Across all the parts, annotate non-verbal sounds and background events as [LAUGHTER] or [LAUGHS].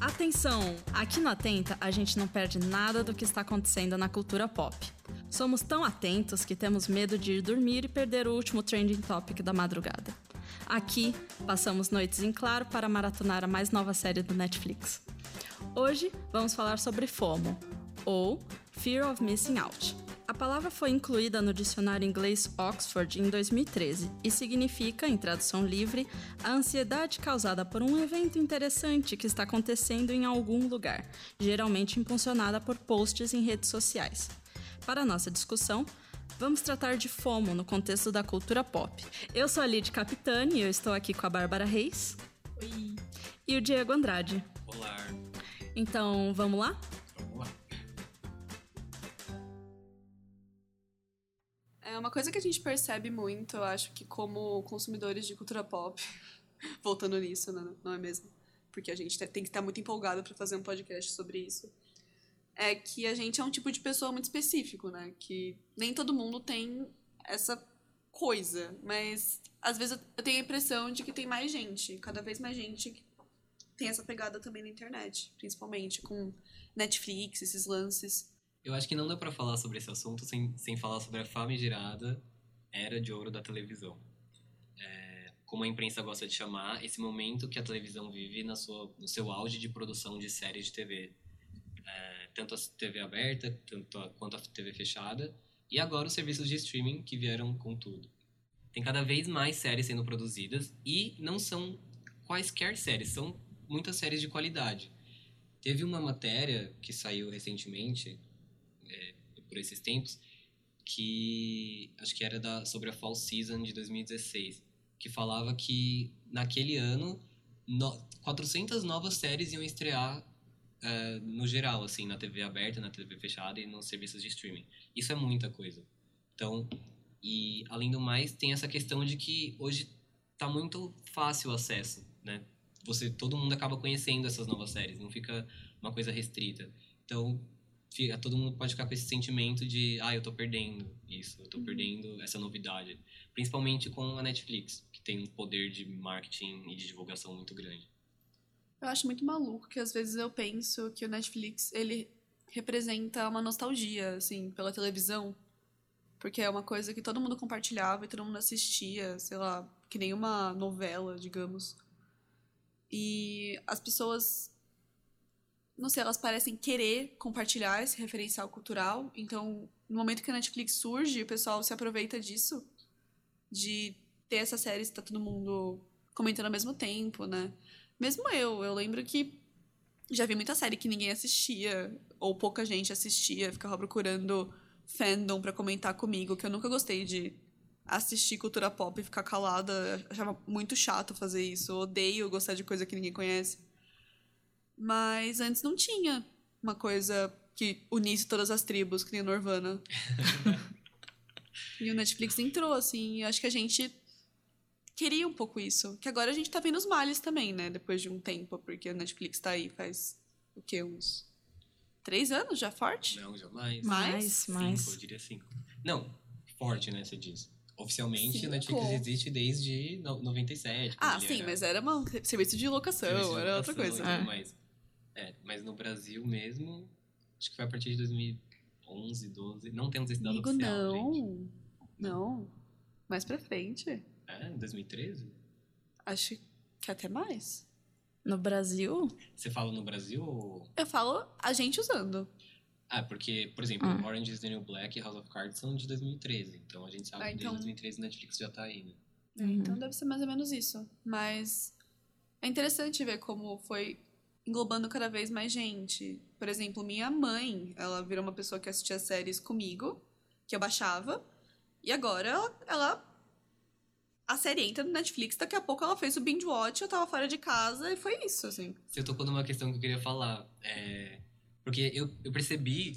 Atenção! Aqui no Atenta a gente não perde nada do que está acontecendo na cultura pop. Somos tão atentos que temos medo de ir dormir e perder o último trending topic da madrugada. Aqui, passamos noites em claro para maratonar a mais nova série do Netflix. Hoje, vamos falar sobre FOMO, ou Fear of Missing Out. A palavra foi incluída no dicionário inglês Oxford em 2013 e significa, em tradução livre, a ansiedade causada por um evento interessante que está acontecendo em algum lugar, geralmente impulsionada por posts em redes sociais. Para a nossa discussão, vamos tratar de FOMO no contexto da cultura pop. Eu sou a Lid Capitani e eu estou aqui com a Bárbara Reis. Oi. E o Diego Andrade. Olá. Então, vamos lá? É uma coisa que a gente percebe muito, eu acho que como consumidores de cultura pop, [LAUGHS] voltando nisso, né, não é mesmo? Porque a gente tem que estar muito empolgado para fazer um podcast sobre isso. É que a gente é um tipo de pessoa muito específico, né? Que nem todo mundo tem essa coisa, mas às vezes eu tenho a impressão de que tem mais gente, cada vez mais gente tem essa pegada também na internet, principalmente com Netflix, esses lances. Eu acho que não dá pra falar sobre esse assunto sem, sem falar sobre a famigerada era de ouro da televisão. É, como a imprensa gosta de chamar, esse momento que a televisão vive na sua, no seu auge de produção de séries de TV. É, tanto a TV aberta tanto a, quanto a TV fechada. E agora os serviços de streaming que vieram com tudo. Tem cada vez mais séries sendo produzidas e não são quaisquer séries, são muitas séries de qualidade. Teve uma matéria que saiu recentemente, por esses tempos, que acho que era da, sobre a Fall Season de 2016, que falava que naquele ano no, 400 novas séries iam estrear uh, no geral, assim, na TV aberta, na TV fechada e nos serviços de streaming. Isso é muita coisa. Então, e além do mais, tem essa questão de que hoje tá muito fácil o acesso, né? Você, todo mundo acaba conhecendo essas novas séries, não fica uma coisa restrita. Então, fica, todo mundo pode ficar com esse sentimento de, ah, eu tô perdendo isso, eu tô uhum. perdendo essa novidade. Principalmente com a Netflix, que tem um poder de marketing e de divulgação muito grande. Eu acho muito maluco que às vezes eu penso que o Netflix, ele representa uma nostalgia, assim, pela televisão. Porque é uma coisa que todo mundo compartilhava e todo mundo assistia, sei lá, que nem uma novela, digamos. E as pessoas, não sei, elas parecem querer compartilhar esse referencial cultural. Então, no momento que a Netflix surge, o pessoal se aproveita disso, de ter essa série, está todo mundo comentando ao mesmo tempo, né? Mesmo eu, eu lembro que já vi muita série que ninguém assistia, ou pouca gente assistia, ficava procurando fandom para comentar comigo, que eu nunca gostei de assistir cultura pop e ficar calada. Achava muito chato fazer isso. Eu odeio gostar de coisa que ninguém conhece. Mas antes não tinha uma coisa que unisse todas as tribos, que nem Norvana. [LAUGHS] e o Netflix entrou, assim, e acho que a gente queria um pouco isso. Que agora a gente tá vendo os males também, né? Depois de um tempo, porque a Netflix tá aí faz o quê? Uns três anos já forte? Não, já mais. Mais? Cinco, mais. eu diria cinco. Não, forte, né, você diz. Oficialmente, a Netflix existe desde 97. Ah, sim, era... mas era um serviço de locação, serviço de era outra coisa. É. Mas, é, mas no Brasil mesmo, acho que foi a partir de 2011, 12. Não temos esse dado Amigo, oficial, não. Gente. Não. Mais pra frente. É, 2013? Acho que até mais. No Brasil? Você fala no Brasil ou... Eu falo a gente usando. Ah, porque, por exemplo, ah. Orange is the New Black e House of Cards são de 2013. Então a gente sabe ah, então... que desde 2013 Netflix já tá aí, né? É, uhum. Então deve ser mais ou menos isso. Mas é interessante ver como foi englobando cada vez mais gente. Por exemplo, minha mãe, ela virou uma pessoa que assistia séries comigo, que eu baixava. E agora ela, ela a série entra no Netflix, daqui a pouco ela fez o binge watch, eu tava fora de casa e foi isso, assim. Você tocou numa questão que eu queria falar. É... Porque eu, eu percebi,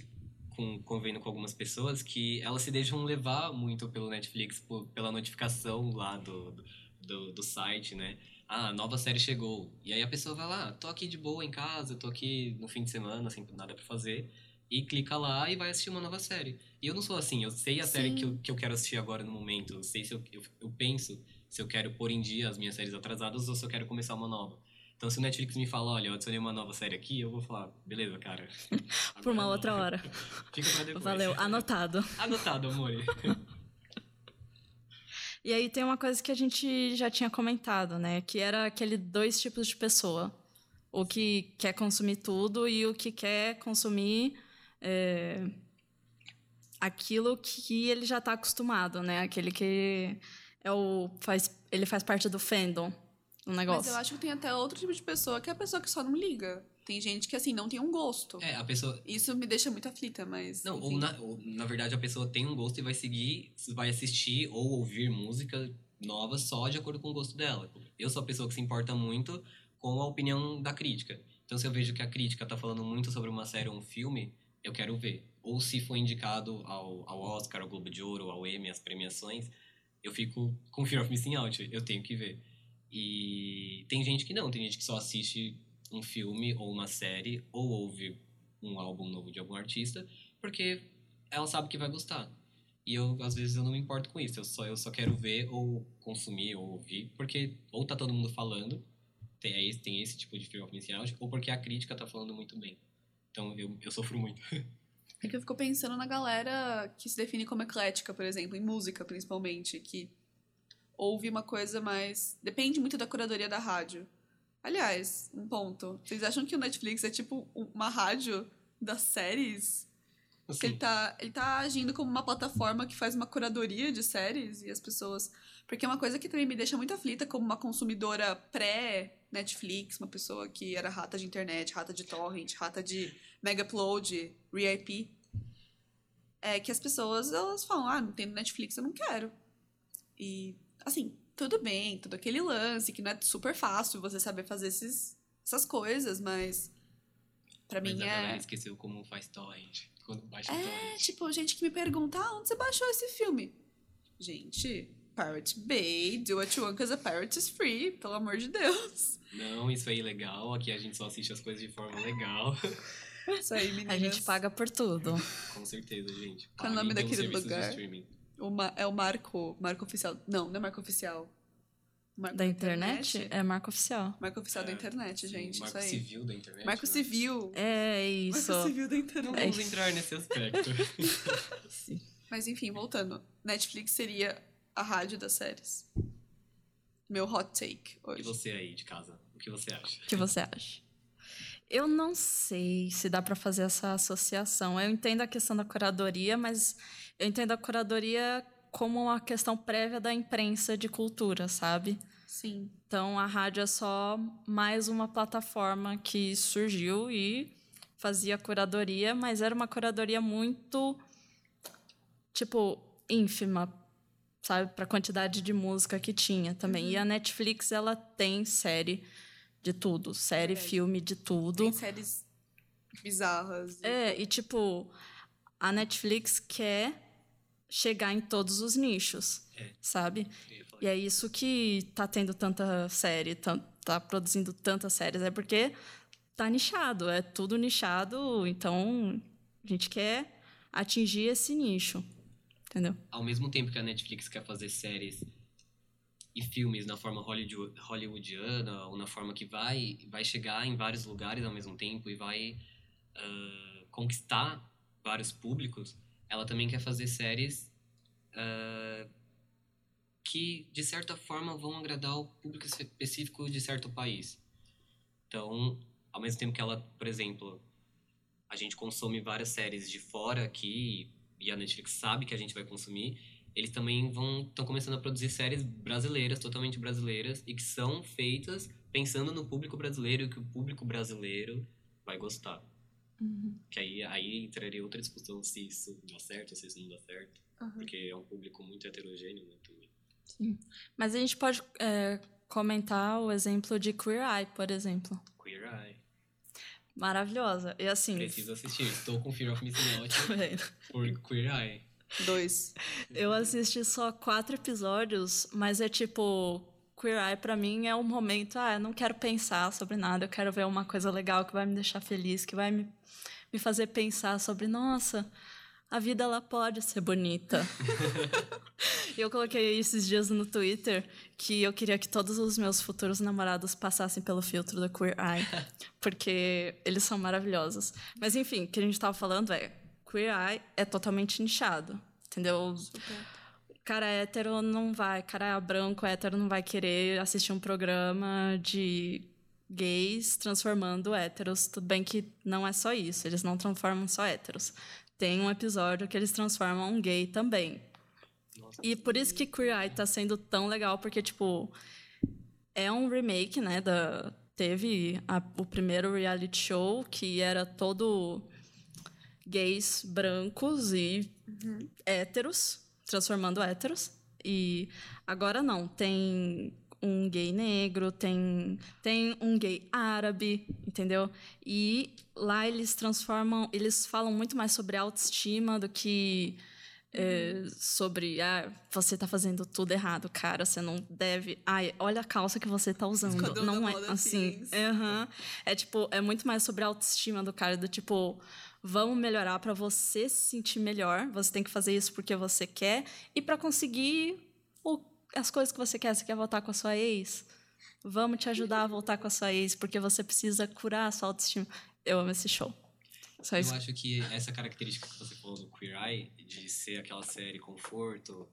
com, convivendo com algumas pessoas, que elas se deixam levar muito pelo Netflix, por, pela notificação lá do, do, do, site, né? Ah, nova série chegou. E aí a pessoa vai lá, tô aqui de boa em casa, tô aqui no fim de semana, sem nada pra fazer e clica lá e vai assistir uma nova série. E eu não sou assim, eu sei a Sim. série que eu, que eu quero assistir agora no momento, eu sei se eu, eu, eu, penso se eu quero pôr em dia as minhas séries atrasadas ou se eu quero começar uma nova. Então, se o Netflix me fala, olha, eu adicionei uma nova série aqui, eu vou falar, beleza, cara. [LAUGHS] Por uma outra hora. [LAUGHS] Fica pra depois. Valeu, anotado. Anotado, amor. [LAUGHS] E aí tem uma coisa que a gente já tinha comentado, né? Que era aquele dois tipos de pessoa. O que quer consumir tudo e o que quer consumir é, aquilo que ele já está acostumado, né? Aquele que é o faz, ele faz parte do fandom do negócio. Mas eu acho que tem até outro tipo de pessoa que é a pessoa que só não liga. Tem gente que, assim, não tem um gosto. É, a pessoa. Isso me deixa muito aflita, mas. Não, ou na, ou na verdade a pessoa tem um gosto e vai seguir, vai assistir ou ouvir música nova só de acordo com o gosto dela. Eu sou a pessoa que se importa muito com a opinião da crítica. Então, se eu vejo que a crítica tá falando muito sobre uma série ou um filme, eu quero ver. Ou se for indicado ao, ao Oscar, ao Globo de Ouro, ao Emmy, as premiações, eu fico com Fear of Missing Out. Eu tenho que ver. E tem gente que não, tem gente que só assiste um filme ou uma série ou ouve um álbum novo de algum artista porque ela sabe que vai gostar. E eu, às vezes, eu não me importo com isso. Eu só, eu só quero ver ou consumir ou ouvir porque ou tá todo mundo falando, tem esse, tem esse tipo de Fear of Missing Out, ou porque a crítica tá falando muito bem. Então, eu, eu sofro muito. É que eu fico pensando na galera que se define como eclética, por exemplo, em música principalmente, que ouve uma coisa mais. Depende muito da curadoria da rádio. Aliás, um ponto. Vocês acham que o Netflix é tipo uma rádio das séries? Que Assim, ele tá, ele tá agindo como uma plataforma que faz uma curadoria de séries e as pessoas. Porque é uma coisa que também me deixa muito aflita como uma consumidora pré-Netflix, uma pessoa que era rata de internet, rata de torrent, rata de mega upload, RIP. É que as pessoas elas falam: ah, não tem no Netflix, eu não quero. E, assim, tudo bem, todo aquele lance que não é super fácil você saber fazer esses, essas coisas, mas. Pra mas mim a é. galera esqueceu como faz torrent. Quando baixa É, torrent. tipo, gente que me pergunta, ah, onde você baixou esse filme? Gente, Pirate Bay, do what you want, cause a pirate is free, pelo amor de Deus. Não, isso é ilegal. Aqui a gente só assiste as coisas de forma legal. Isso aí, meninas. A gente paga por tudo. Com certeza, gente. Qual é o nome daquele lugar? Streaming. O ma- é o marco, marco oficial. Não, não é marco oficial. Marco Da internet é marca oficial. Marco oficial da É, internet, sim, gente, Marco isso aí. civil da internet. Marco né? civil. É isso. Marco civil da Não internet. vamos entrar nesse aspecto. [LAUGHS] Mas enfim, voltando. Netflix seria a rádio das séries. Meu hot take e hoje. você aí de casa? O que você acha? O que você acha? Eu não sei se dá para fazer essa associação. Eu entendo a questão da curadoria, mas eu entendo a curadoria como uma questão prévia da imprensa de cultura, sabe? Sim. Então a rádio é só mais uma plataforma que surgiu e fazia curadoria, mas era uma curadoria muito tipo ínfima, sabe, para a quantidade de música que tinha também. E a Netflix ela tem série de tudo, série, Verdade. filme de tudo. Tem séries bizarras. É, e tipo, a Netflix quer chegar em todos os nichos, É. sabe? E é isso que tá tendo tanta série, tan- tá produzindo tantas séries, é porque tá nichado, é tudo nichado, então a gente quer atingir esse nicho, entendeu? Ao mesmo tempo que a Netflix quer fazer séries e filmes na forma hollywood- hollywoodiana ou na forma que vai vai chegar em vários lugares ao mesmo tempo e vai ah, conquistar vários públicos, ela também quer fazer séries ah, que de certa forma vão agradar o público específico de certo país. Então, ao mesmo tempo que ela, por exemplo, a gente consome várias séries de fora aqui e a Netflix sabe que a gente vai consumir, eles também vão estão começando a produzir séries brasileiras, totalmente brasileiras e que são feitas pensando no público brasileiro que o público brasileiro vai gostar. Que aí aí entraria outra discussão se isso dá certo, se isso não dá certo, Aham. porque é um público muito heterogêneo, né, também. Mas a gente pode é, comentar o exemplo de Queer Eye, por exemplo. Queer Eye. Maravilhosa. E assim. Preciso assistir. Estou com Fear of Missing Out [LAUGHS] Tá por Queer Eye. Dois. Eu assisti só quatro episódios, mas é tipo. Queer Eye pra mim é um momento, ah, eu não quero pensar sobre nada, eu quero ver uma coisa legal que vai me deixar feliz, que vai me, me fazer pensar sobre, nossa, a vida ela pode ser bonita. [LAUGHS] E eu coloquei esses dias no Twitter que eu queria que todos os meus futuros namorados passassem pelo filtro da Queer Eye, [LAUGHS] porque eles são maravilhosos. Mas enfim, o que a gente tava falando é Queer Eye é totalmente nichado, entendeu? Super. Cara hétero não vai, cara branco hétero não vai querer assistir um programa de gays transformando héteros. Tudo bem que não é só isso, eles não transformam só héteros. Tem um episódio que eles transformam um gay também. Nossa, E por isso que Queer Eye tá sendo tão legal, porque, tipo, é um remake, né? Da, teve a- o primeiro reality show que era todo gays brancos e héteros, transformando héteros. E agora não, tem um gay negro, tem, tem um gay árabe, entendeu? E lá eles transformam, eles falam muito mais sobre autoestima do que é, sobre ah, você tá fazendo tudo errado, cara, você não deve. Ai, olha a calça que você tá usando. Não é assim. Aham. É tipo, é muito mais sobre a autoestima do cara, do tipo, vamos melhorar pra você se sentir melhor. Você tem que fazer isso porque você quer e pra conseguir o- as coisas que você quer. Você quer voltar com a sua ex? Vamos te ajudar a voltar com a sua ex, porque você precisa curar a sua autoestima. Eu amo esse show. Só isso. Eu acho que essa característica que você falou do Queer Eye, de ser aquela série conforto,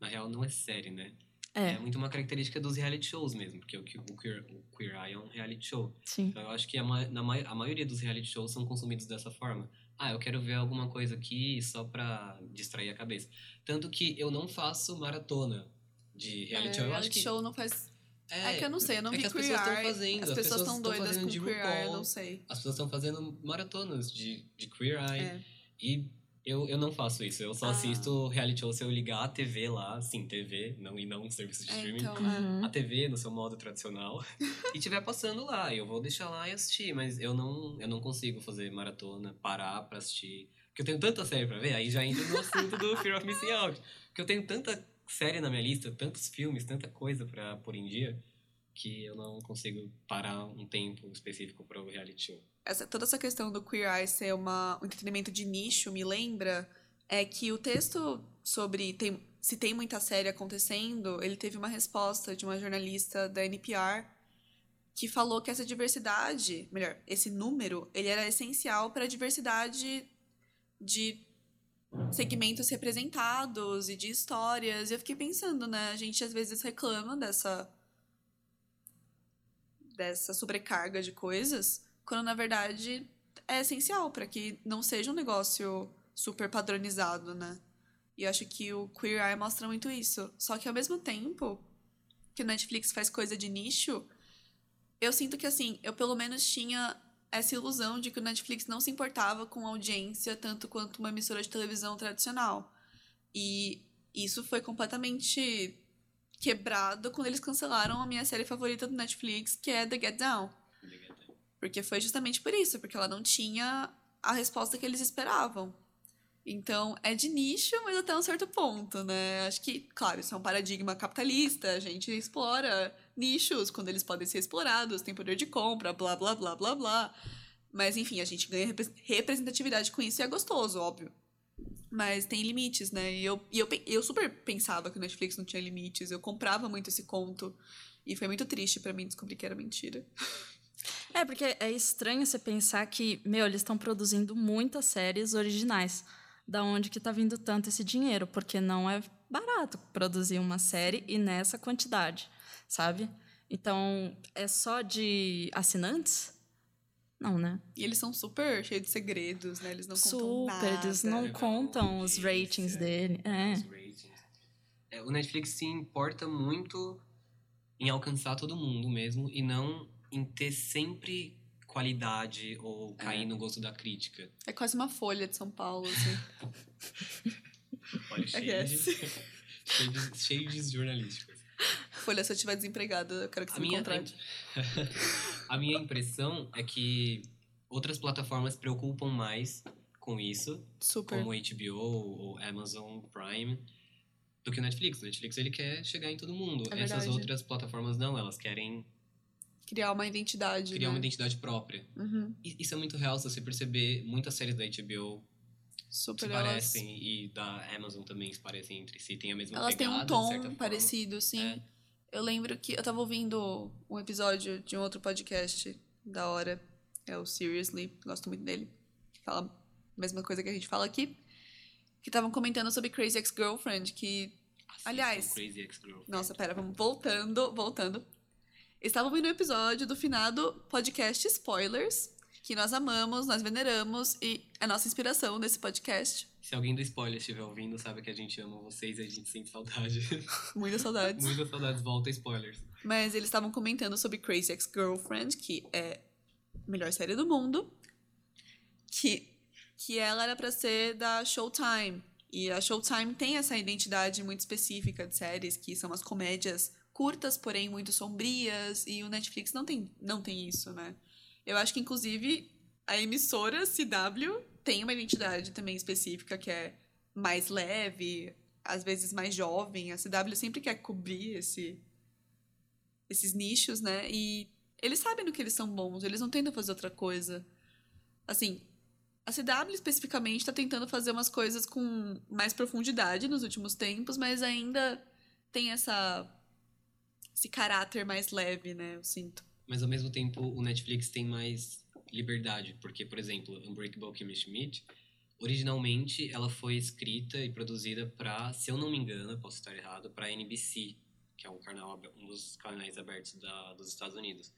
na real não é série, né? É, muito uma característica dos reality shows mesmo, porque o, o, Queer, o Queer Eye é um reality show. sim. Então eu acho que a, na a maioria dos reality shows são consumidos dessa forma. Ah, eu quero ver alguma coisa aqui só pra distrair a cabeça. Tanto que eu não faço maratona de reality É, show. Eu acho reality que show não faz. É, que eu não sei, eu não é vi que as Queer pessoas tão Eye. fazendo, As as pessoas estão tão doidas com de Queer RuPaul. não sei. as pessoas estão fazendo maratonas de, de Queer Eye. É. E eu, eu não faço isso. Eu só Ah. assisto reality show se eu ligar a TV lá, sim, TV, não, e não um serviço de É, streaming. então, Uhum. A TV no seu modo tradicional [LAUGHS] e tiver passando lá, eu vou deixar lá e assistir, mas eu não, eu não consigo fazer maratona, parar pra assistir. Porque eu tenho tanta série pra ver, aí já entra no assunto do Fear of Missing Out. Porque eu tenho tanta série na minha lista, tantos filmes, tanta coisa pra pôr em dia, que eu não consigo parar um tempo específico para o reality show. Essa, toda essa questão do Queer Eye ser uma, um entretenimento de nicho me lembra é que o texto sobre tem, se tem muita série acontecendo, ele teve uma resposta de uma jornalista da NPR que falou que essa diversidade, melhor, esse número, ele era essencial para a diversidade de segmentos representados e de histórias. E eu fiquei pensando, né? A gente às vezes reclama dessa dessa sobrecarga de coisas, quando na verdade é essencial para que não seja um negócio super padronizado, né? E eu acho que o Queer Eye mostra muito isso. Só que ao mesmo tempo que o Netflix faz coisa de nicho, eu sinto que assim, eu pelo menos tinha essa ilusão de que o Netflix não se importava com audiência tanto quanto uma emissora de televisão tradicional. E isso foi completamente quebrado quando eles cancelaram a minha série favorita do Netflix, que é The Get Down. Porque foi justamente por isso, porque ela não tinha a resposta que eles esperavam. Então, é de nicho, mas até um certo ponto, né? Acho que, claro, isso é um paradigma capitalista, a gente explora nichos quando eles podem ser explorados, tem poder de compra, blá, blá, blá, blá, blá. Mas, enfim, a gente ganha repre- representatividade com isso e é gostoso, óbvio. Mas tem limites, né? E eu, e eu, eu super pensava que o Netflix não tinha limites, eu comprava muito esse conto. E foi muito triste pra mim descobrir que era mentira. [LAUGHS] É, porque é estranho você pensar que, meu, eles estão produzindo muitas séries originais. Da onde que tá vindo tanto esse dinheiro? Porque não é barato produzir uma série e nessa quantidade, sabe? Então, é só de assinantes? Não, né? E eles são super cheios de segredos, né? Eles não contam Super, nada. eles não Revelam contam os ratings dele. É. Os ratings. É, o Netflix se importa muito em alcançar todo mundo mesmo e não em ter sempre qualidade ou cair no gosto da crítica. É quase uma folha de São Paulo, assim. [LAUGHS] Olha, cheio de, [LAUGHS] cheio de, cheio de jornalísticas. folha, se eu estiver desempregada, eu quero que você A me minha, contrate. [LAUGHS] a minha impressão é que outras plataformas preocupam mais com isso, Super. como HBO ou Amazon Prime, do que o Netflix. O Netflix ele quer chegar em todo mundo. É Essas outras plataformas não, elas querem Criar uma identidade, criar né? uma identidade própria. Uhum. Isso é muito real se você perceber muitas séries da HBO Super se elas- parecem e da Amazon também se parecem entre si, tem a mesma Elas têm pegada, um de certa tom parecido, sim. É. Eu lembro que eu tava ouvindo um episódio de um outro podcast da hora. É o Seriously, gosto muito dele. Que fala a mesma coisa que a gente fala aqui. Que estavam comentando sobre Crazy Ex-Girlfriend, que. Assistam Aliás, Crazy Ex-Girlfriend. Nossa, pera, vamos voltando, voltando. Estava ouvindo um episódio do finado podcast Spoilers, que nós amamos, nós veneramos e é nossa inspiração nesse podcast. Se alguém do spoiler estiver ouvindo, sabe que a gente ama vocês e a gente sente saudade. [LAUGHS] Muitas saudades. Muitas saudades, volta spoilers. Mas eles estavam comentando sobre Crazy Ex-Girlfriend, que é a melhor série do mundo. Que, que ela era pra ser da Showtime. E a Showtime tem essa identidade muito específica de séries, que são as comédias curtas, porém muito sombrias. E o Netflix não tem, não tem isso, né? Eu acho que, inclusive, a emissora CW tem uma identidade também específica, que é mais leve, às vezes mais jovem. A CW sempre quer cobrir esse, esses nichos, né? E eles sabem no que eles são bons, eles não tentam fazer outra coisa. Assim, a CW especificamente está tentando fazer umas coisas com mais profundidade nos últimos tempos, mas ainda tem essa esse caráter mais leve, né? Eu sinto. Mas ao mesmo tempo, o Netflix tem mais liberdade, porque, por exemplo, Unbreakable Kimmy Schmidt, originalmente ela foi escrita e produzida para, se eu não me engano, posso estar errado, para NBC, que é um canal um dos canais abertos da, dos Estados Unidos.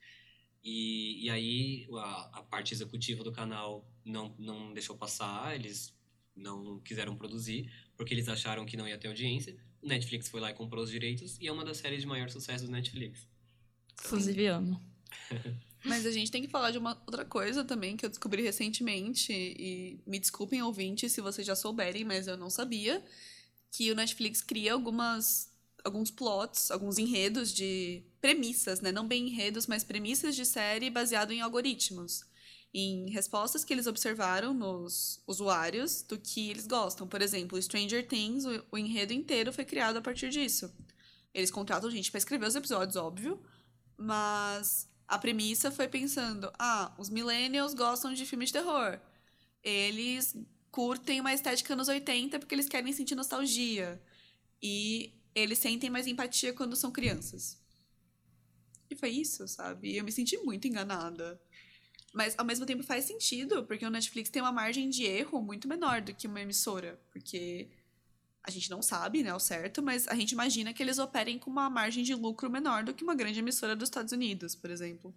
E, e aí a, a parte executiva do canal não, não deixou passar, eles não quiseram produzir, porque eles acharam que não ia ter audiência. O Netflix foi lá e comprou os direitos, e é uma das séries de maior sucesso do Netflix. Inclusive amo. [LAUGHS] Mas a gente tem que falar de uma outra coisa também que eu descobri recentemente e me desculpem ouvintes se vocês já souberem, mas eu não sabia que o Netflix cria algumas alguns plots, alguns enredos de premissas, né? Não bem enredos, mas premissas de série baseado em algoritmos, em respostas que eles observaram nos usuários do que eles gostam. Por exemplo, Stranger Things, o, o enredo inteiro foi criado a partir disso. Eles contratam gente para escrever os episódios, óbvio, mas a premissa foi pensando: ah, os millennials gostam de filmes de terror. Eles curtem uma estética nos 80 porque eles querem sentir nostalgia. E eles sentem mais empatia quando são crianças. E foi isso, sabe? Eu me senti muito enganada. Mas ao mesmo tempo faz sentido, porque o Netflix tem uma margem de erro muito menor do que uma emissora. Porque a gente não sabe, né, ao certo, mas a gente imagina que eles operem com uma margem de lucro menor do que uma grande emissora dos Estados Unidos, por exemplo.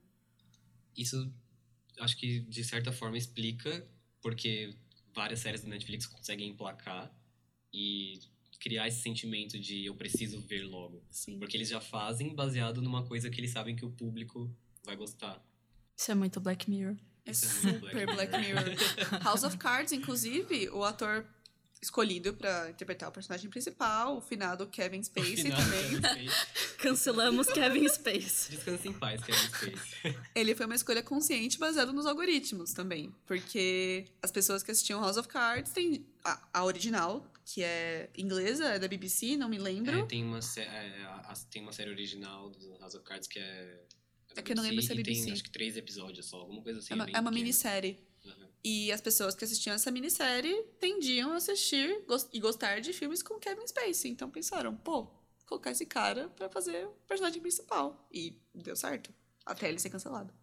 Isso acho que de certa forma explica porque várias séries do Netflix conseguem emplacar e criar esse sentimento de eu preciso ver logo. Sim. Porque eles já fazem baseado numa coisa que eles sabem que o público vai gostar. Isso é muito Black Mirror. É é super Black Mirror. [LAUGHS] House of Cards, inclusive, o ator escolhido pra interpretar o personagem principal, o finado Kevin Spacey também. Kevin Spacey. Cancelamos Kevin Space. Descanse em paz, Kevin Spacey. [LAUGHS] Ele foi uma escolha consciente baseada nos algoritmos também. Porque as pessoas que assistiam House of Cards têm a, a original, que é inglesa, é da BBC, não me lembro. É, tem, uma, é, a- a- tem uma série original do House of Cards que é. É que eu não lembro se é e BBC. Tem acho que três episódios só, alguma coisa assim. É uma, é uma minissérie. Uhum. E as pessoas que assistiam essa minissérie tendiam a assistir e gostar de filmes com Kevin Spacey. Então pensaram, pô, vou colocar esse cara pra fazer o personagem principal. E deu certo. Até ele ser cancelado.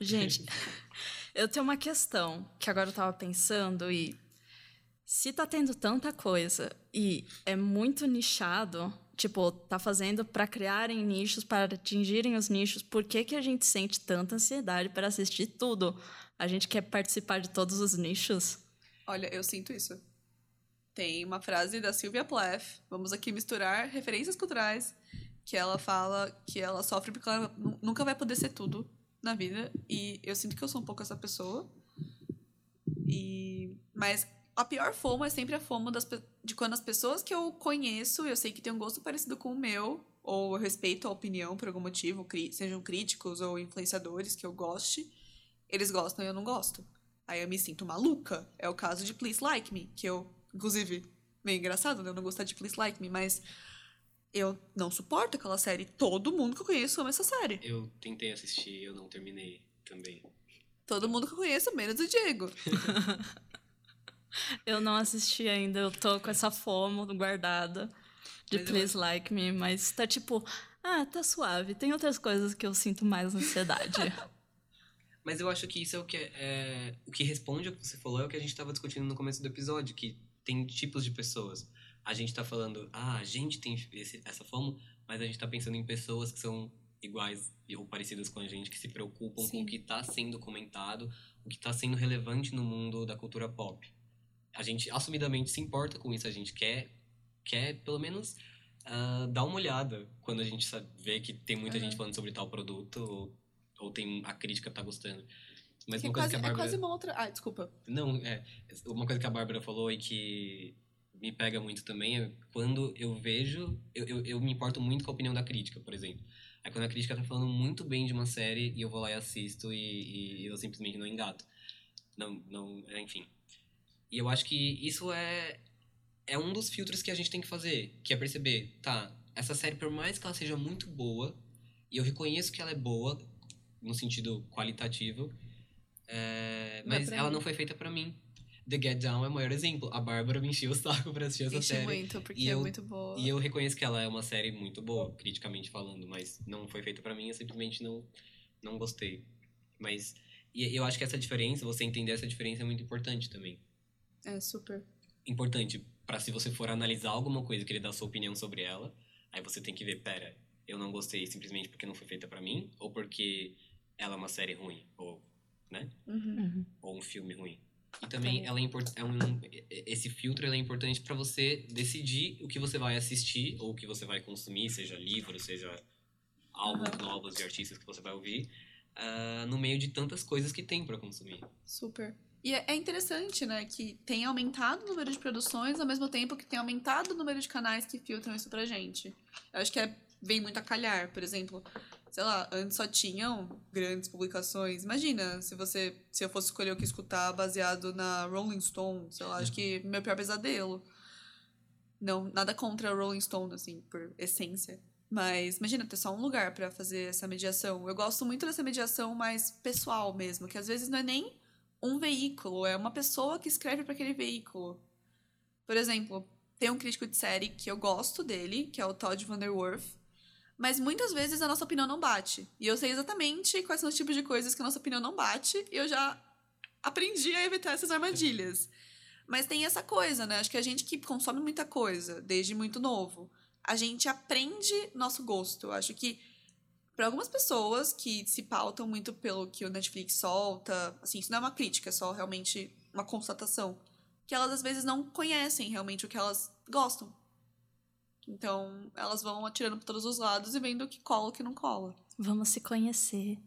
Gente, [LAUGHS] eu tenho uma questão que agora eu tava pensando e se tá tendo tanta coisa e é muito nichado, tipo, tá fazendo pra criarem nichos, para atingirem os nichos, por que que a gente sente tanta ansiedade para assistir tudo? A gente quer participar de todos os nichos? Olha, eu sinto isso. Tem uma frase da Sylvia Plath, vamos aqui misturar referências culturais, que ela fala que ela sofre porque ela nu- nunca vai poder ser tudo na vida. E eu sinto que eu sou um pouco essa pessoa. E mas a pior fomo é sempre a fomo das, de quando as pessoas que eu conheço, eu sei que tem um gosto parecido com o meu, ou eu respeito a opinião por algum motivo, sejam críticos ou influenciadores que eu goste, eles gostam e eu não gosto. Aí eu me sinto maluca. É o caso de Please Like Me, que eu, inclusive, meio engraçado, né? Eu não gostar de Please Like Me, mas eu não suporto aquela série. Todo mundo que eu conheço ama essa série. Eu tentei assistir, eu não terminei também. Todo mundo que eu conheço, menos o Diego. [LAUGHS] Eu não assisti ainda, eu tô com essa fomo guardada de Mas eu Please Like Me, mas tá tipo, ah, tá suave. Tem outras coisas que eu sinto mais ansiedade. [LAUGHS] Mas eu acho que isso é o que é, é- o que responde ao que você falou é o que a gente estava discutindo no começo do episódio, que tem tipos de pessoas. A gente tá falando, ah, a gente tem esse- essa fome, mas a gente tá pensando em pessoas que são iguais ou parecidas com a gente, que se preocupam com Sim. o que tá sendo comentado, o que tá sendo relevante no mundo da cultura pop. A gente assumidamente se importa com isso, a gente quer, quer pelo menos ah, dar uma olhada quando a gente sabe, vê que tem muita Uhum. gente falando sobre tal produto ou, ou tem a crítica tá gostando. Mas Que uma é, coisa quase, que a é Bárbara... quase uma outra. Ah, desculpa. Não, é. Uma coisa que a Bárbara falou e que me pega muito também é quando eu vejo. Eu, eu, eu me importo muito com a opinião da crítica, por exemplo. Aí quando a crítica tá falando muito bem de uma série e eu vou lá e assisto e, e eu simplesmente não engato. Não, não. é, Enfim. E eu acho que isso é. É um dos filtros que a gente tem que fazer, que é perceber, tá, essa série, por mais que ela seja muito boa, e eu reconheço que ela é boa, no sentido qualitativo, é, Não é mas ela mim. não foi feita pra mim. The Get Down é o maior exemplo. A Bárbara me encheu o saco pra assistir essa Enche série. muito, porque E é eu- muito boa. E eu reconheço que ela é uma série muito boa, criticamente falando, mas não foi feita pra mim, eu simplesmente não, não gostei. Mas e eu acho que essa diferença, você entender essa diferença é muito importante também. É super. Importante pra se você for analisar alguma coisa, querer dar sua opinião sobre ela, aí você tem que ver, pera, eu não gostei simplesmente porque não foi feita pra mim ou porque ela é uma série ruim ou, né? Uhum. Uhum. ou um filme ruim. E também ela é import- é um, esse filtro ele é importante para você decidir o que você vai assistir ou o que você vai consumir, seja livro, seja álbuns Aham. novos de artistas que você vai ouvir, ah, no meio de tantas coisas que tem para consumir. Super. E é é interessante, né, que tem aumentado o número de produções ao mesmo tempo que tem aumentado o número de canais que filtram isso pra gente. Eu acho que é, vem muito a calhar, por exemplo. Sei lá, antes só tinham grandes publicações. Imagina se você se eu fosse escolher o que escutar baseado na Rolling Stone, sei lá, acho que meu pior pesadelo. Não, nada contra a Rolling Stone, assim, por essência. Mas imagina ter só um lugar pra fazer essa mediação. Eu gosto muito dessa mediação mais pessoal mesmo, que às vezes não é nem um veículo, é uma pessoa que escreve para aquele veículo. Por exemplo, tem um crítico de série que eu gosto dele, que é o Todd Vanderworth, mas muitas vezes a nossa opinião não bate. E eu sei exatamente quais são os tipos de coisas que a nossa opinião não bate, e eu já aprendi a evitar essas armadilhas. Mas tem essa coisa, né? Acho que a gente que consome muita coisa desde muito novo, a gente aprende nosso gosto. Acho que para algumas pessoas que se pautam muito pelo que o Netflix solta, assim, isso não é uma crítica, é só realmente uma constatação, que elas às vezes não conhecem realmente o que elas gostam. Então, elas vão atirando por todos os lados e vendo o que cola e o que não cola. Vamos se conhecer.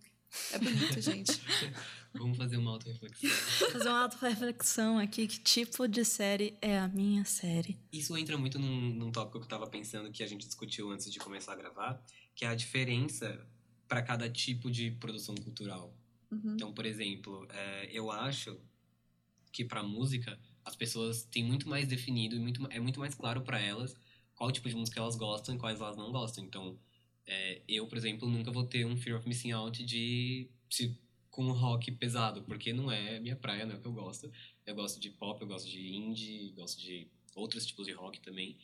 É bonito, gente. [LAUGHS] Vamos fazer uma auto-reflexão. Fazer uma auto-reflexão aqui. Que tipo de série é a minha série? Isso entra muito num, num tópico que eu tava pensando que a gente discutiu antes de começar a gravar, que é a diferença para cada tipo de produção cultural. Uhum. Então, por exemplo, é, eu acho que para música as pessoas têm muito mais definido e muito, é muito mais claro para elas qual tipo de música elas gostam e quais elas não gostam. Então, é, eu, por exemplo, nunca vou ter um fear of missing out de se, com rock pesado, porque não é minha praia, não é o que eu gosto. Eu gosto de pop, eu gosto de indie, gosto de outros tipos de rock também,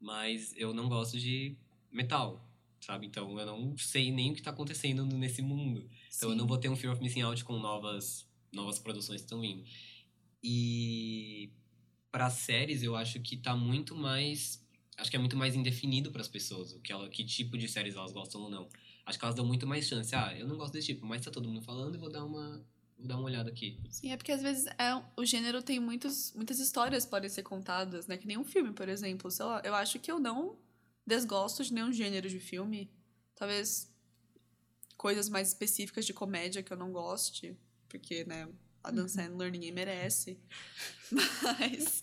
mas eu não gosto de metal, sabe? Então, eu não sei nem o que tá acontecendo nesse mundo. Então eu não Sim. vou ter um Fear of Missing Out com novas, novas produções que estão vindo. E para séries eu acho que tá muito mais. Acho que é muito mais indefinido para as pessoas o que, ela, que tipo de séries elas gostam ou não. Acho que elas dão muito mais chance. Ah, eu não gosto desse tipo, mas tá todo mundo falando e vou dar uma, vou dar uma olhada aqui. Sim, é porque às vezes é, o gênero tem muitos, muitas histórias podem ser contadas, né? Que nem um filme, por exemplo. Sei lá, eu acho que eu não desgosto de nenhum gênero de filme. Talvez coisas mais específicas de comédia que eu não goste, porque, né, Adam Sandler ninguém merece. [LAUGHS] Mas,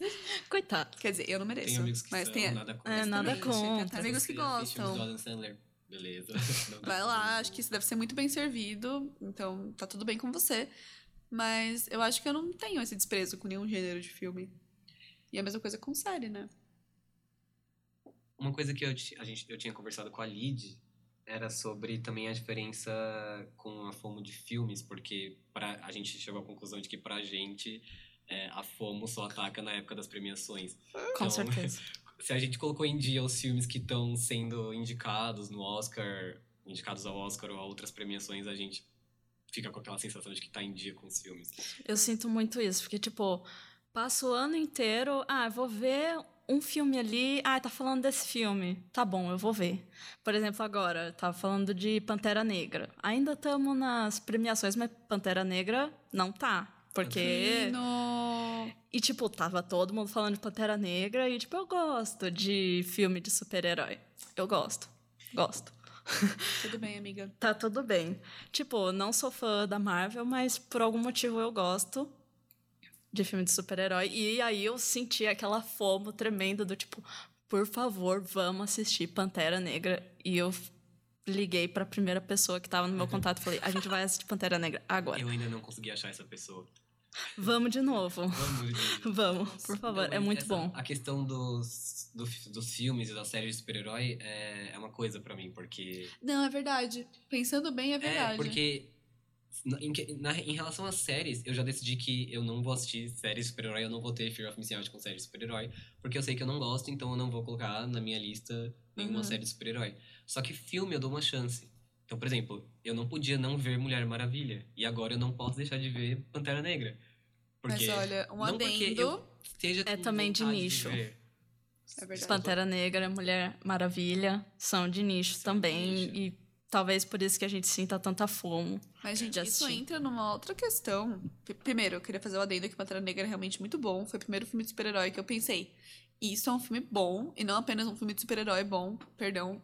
Coitado. quer dizer, eu não mereço. Tem amigos que mas são, tem, nada contra. É, nada contra. Tem amigos que do gostam. Adam Sandler. Beleza. [LAUGHS] Vai lá, acho que isso deve ser muito bem servido, então tá tudo bem com você. Mas eu acho que eu não tenho esse desprezo com nenhum gênero de filme. E a mesma coisa com série, né? Uma coisa que eu, a gente, eu tinha conversado com a Lid era sobre também a diferença com a FOMO de filmes, porque pra, a gente chegou à conclusão de que pra gente é, a FOMO só ataca na época das premiações. Com Então, [LAUGHS] certeza. Se a gente colocou em dia os filmes que estão sendo indicados no Oscar, indicados ao Oscar ou a outras premiações, a gente fica com aquela sensação de que tá em dia com os filmes. Eu sinto muito isso, porque, tipo, passo o ano inteiro, ah, vou ver um filme ali, ah, tá falando desse filme. Tá bom, eu vou ver. Por exemplo, agora, tava falando de Pantera Negra. Ainda estamos nas premiações, mas Pantera Negra não tá. Porque. No... E, tipo, tava todo mundo falando de Pantera Negra e, tipo, eu gosto de filme de super-herói. Eu gosto. Gosto. Tudo bem, amiga. Tá tudo bem. Tipo, não sou fã da Marvel, mas por algum motivo eu gosto de filme de super-herói. E aí eu senti aquela fomo tremenda do tipo, por favor, vamos assistir Pantera Negra. E eu liguei pra primeira pessoa que tava no meu contato e falei, a gente vai assistir Pantera Negra agora. Eu ainda não consegui achar essa pessoa. Vamos de novo. Vamos. [LAUGHS] Vamos, por favor. Não, é muito essa- bom. A questão dos, do- dos filmes e das séries de super-herói é, é uma coisa pra mim, porque. Não, é verdade. Pensando bem, é verdade. É, porque. Na- Em, na- em relação às séries, eu já decidi que eu não vou assistir séries de super-herói, eu não vou ter Fear of Missing Out com séries de super-herói, porque eu sei que eu não gosto, então eu não vou colocar na minha lista nenhuma Uhum. série de super-herói. Só que filme eu dou uma chance. Então, por exemplo, eu não podia não ver Mulher Maravilha, e agora eu não posso deixar de ver Pantera Negra. Porque, Mas olha, um não porque adendo. É também de nicho. ver. É verdade. Pantera Negra, Mulher Maravilha são de nicho São de também. nicho. E talvez por isso que a gente sinta tanta fomo. Mas, gente, isso entra numa outra questão. Primeiro, eu queria fazer o adendo que Pantera Negra é realmente muito bom. Foi o primeiro filme de super-herói que eu pensei. Isso é um filme bom, e não apenas um filme de super-herói bom. Perdão.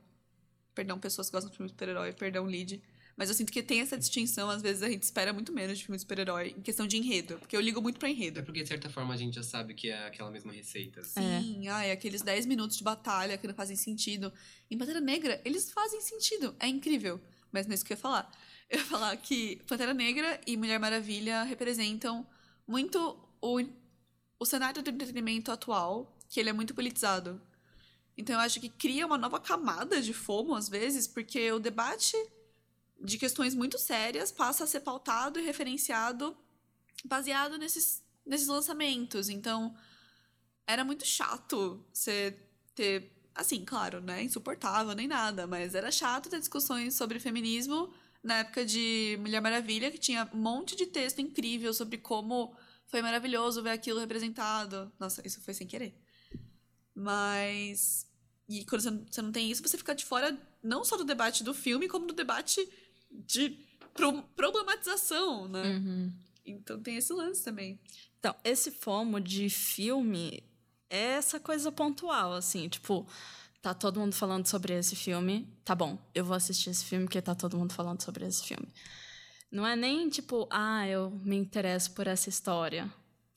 Perdão, pessoas que gostam de filme de super-herói. Perdão, Lid. Mas eu sinto que tem essa distinção. Às vezes a gente espera muito menos de filme de super-herói em questão de enredo. Porque eu ligo muito pra É enredo. porque, de certa forma, a gente já sabe que é aquela mesma receita. É. Sim, ai, aqueles 10 minutos de batalha que não fazem sentido. Em Pantera Negra, eles fazem sentido. É incrível. Mas não é isso que eu ia falar. Eu ia falar que Pantera Negra e Mulher Maravilha representam muito o, o cenário do entretenimento atual, que ele é muito politizado. Então eu acho que cria uma nova camada de fomo, às vezes, porque o debate de questões muito sérias passa a ser pautado e referenciado baseado nesses, nesses lançamentos. Então, era muito chato você ter. Assim, claro, né? Insuportável nem nada, mas era chato ter discussões sobre feminismo na época de Mulher Maravilha, que tinha um monte de texto incrível sobre como foi maravilhoso ver aquilo representado. Nossa, isso foi sem querer. Mas. E quando você não- tem isso, você fica de fora não só do debate do filme, como do debate de pro- problematização, né? Uhum. Então tem esse lance também. Então, esse fomo de filme é essa coisa pontual, assim, tipo, tá todo mundo falando sobre esse filme, tá bom, eu vou assistir esse filme porque tá todo mundo falando sobre esse filme. Não é nem tipo, ah, eu me interesso por essa história.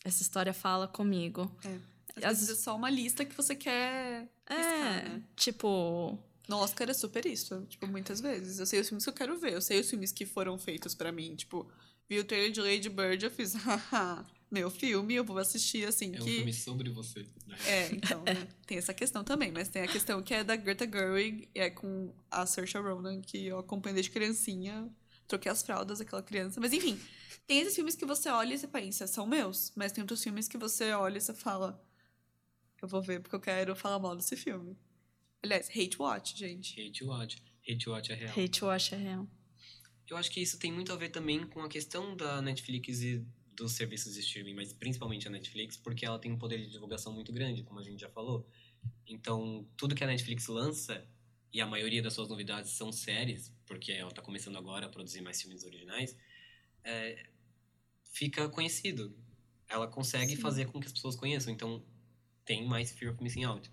Essa história fala comigo. Às As- vezes é só uma lista que você quer É, riscar, né? tipo, No Oscar é super isso. Tipo, muitas vezes. Eu sei os filmes que eu quero ver. Eu sei os filmes que foram feitos pra mim. Tipo, vi o trailer de Lady Bird, eu fiz, [LAUGHS] haha, meu filme, eu vou assistir assim É um que. filme sobre você. né? É, [LAUGHS] então, né? tem essa questão também, mas tem a questão que é da Greta Gerwig, e é com a Saoirse Ronan, que eu acompanho desde criancinha, troquei as fraldas daquela criança, mas enfim, tem esses filmes que você olha e você pensa, são meus, mas tem outros filmes que você olha e você fala, eu vou ver porque eu quero falar mal desse filme. Aliás, hate watch, gente. Hate Watch. Hate Watch é real. hate watch é real. Eu acho que isso tem muito a ver também com a questão da Netflix e dos serviços de streaming, mas principalmente a Netflix, porque ela tem um poder de divulgação muito grande, como a gente já falou. Então, tudo que a Netflix lança, e a maioria das suas novidades são séries, porque ela está começando agora a produzir mais filmes originais, é, fica conhecido. Ela consegue Sim. fazer com que as pessoas conheçam, então tem mais Fear of Missing Out.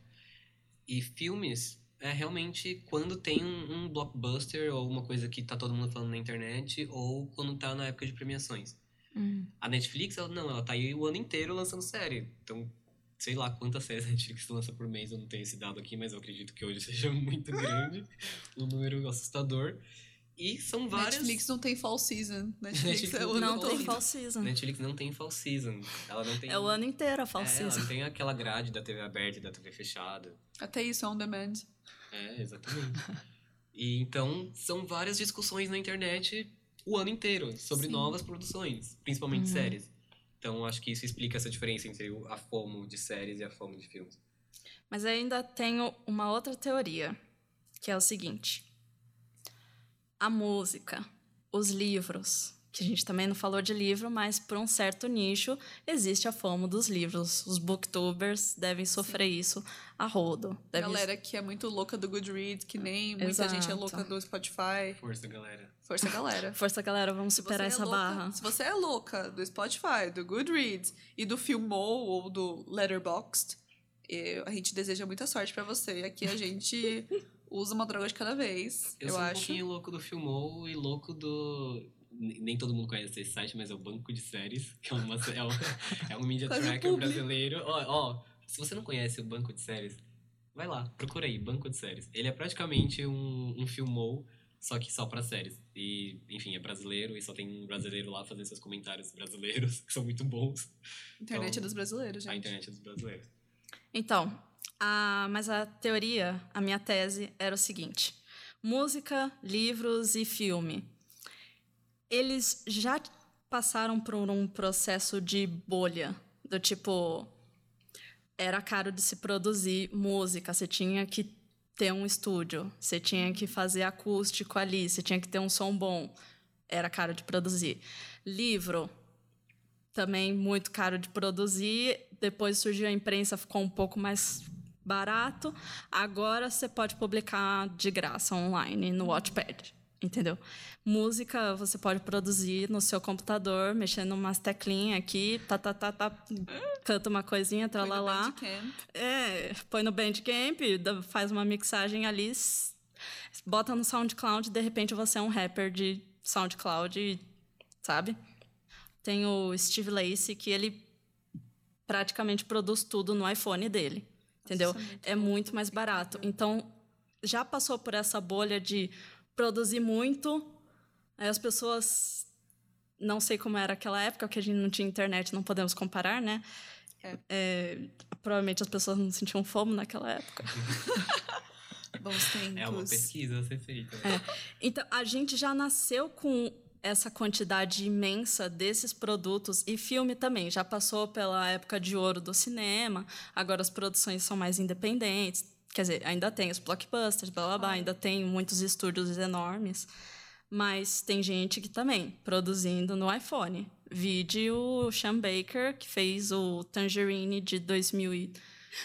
E filmes, é realmente quando tem um, um blockbuster ou uma coisa que tá todo mundo falando na internet, ou quando tá na época de premiações. Hum. A Netflix, ela não, ela tá aí o ano inteiro lançando série. Então, sei lá quantas séries a Netflix lança por mês, eu não tenho esse dado aqui, mas eu acredito que hoje [LAUGHS] seja muito grande, um número assustador. E são várias. Netflix não tem fall season. Netflix, [LAUGHS] Netflix é o não tem fall season. Netflix não tem fall season. Ela não tem. É o ano inteiro a fall É, ela season. não tem aquela grade da TV aberta e da TV fechada. Até isso é on demand. É, exatamente. e então são várias discussões na internet o ano inteiro sobre Sim. novas produções, principalmente Uhum. séries. Então, acho que isso explica essa diferença entre a FOMO de séries e a FOMO de filmes. Mas ainda tenho uma outra teoria, que é o seguinte: a música, os livros, que a gente também não falou de livro, mas por um certo nicho existe a fama dos livros. Os booktubers devem sofrer isso a rodo. Devem... Galera que é muito louca do Goodreads, que nem muita gente é louca do Spotify. Força, galera. Força, galera. [LAUGHS] Força, galera, vamos Se superar é essa louca- barra. Se você é louca do Spotify, do Goodreads e do Filmou ou do Letterboxd, eu- a gente deseja muita sorte pra você. E aqui a gente [LAUGHS] usa uma droga de cada vez, Eu, eu, sou um acho. pouquinho louco do Filmou e louco do. Nem todo mundo conhece esse site, mas é o Banco de Séries, que é, uma, é, um, [LAUGHS] é um media tracker brasileiro. Ó, ó, se você não conhece o Banco de Séries, vai lá, procura aí, Banco de Séries. Ele é praticamente um, um Filmou, só que só pra séries. E, enfim, é brasileiro e só tem um brasileiro lá fazendo seus comentários brasileiros, [LAUGHS] que são muito bons. Internet Então, dos brasileiros, A gente. internet dos brasileiros. Então, a, mas a teoria, a minha tese era o seguinte: música, livros e filme. Eles já passaram por um processo de bolha, do tipo era caro de se produzir música, você tinha que ter um estúdio, você tinha que fazer acústico ali, você tinha que ter um som bom, era caro de produzir. Livro, também muito caro de produzir. Depois surgiu a imprensa, ficou um pouco mais barato. Agora você pode publicar de graça online no Watchpad, entendeu? Música você pode produzir no seu computador, mexendo umas teclinhas aqui, tá, tá, tá, tá, canta uma coisinha, Foi no tralalá. Bandcamp. É, põe no Bandcamp, faz uma mixagem ali, bota no SoundCloud, de repente você é um rapper de SoundCloud, sabe? Tem o Steve Lacy, que ele praticamente produz tudo no iPhone dele, entendeu? é muito é mais barato. Então, já passou por essa bolha de produzir muito, aí as pessoas... Não sei como era aquela época, porque a gente não tinha internet, não podemos comparar, né? É, provavelmente as pessoas não sentiam fome naquela época. [LAUGHS] Bons tempos. É uma pesquisa a ser feita. né? Então, a gente já nasceu com essa quantidade imensa desses produtos e filme também. Já passou pela época de ouro do cinema, agora as produções são mais independentes. Quer dizer, ainda tem os blockbusters, blá blá blá, ainda tem muitos estúdios enormes. Mas tem gente que também produzindo no iPhone. Vide o Sean Baker, que fez o Tangerine de 2000 e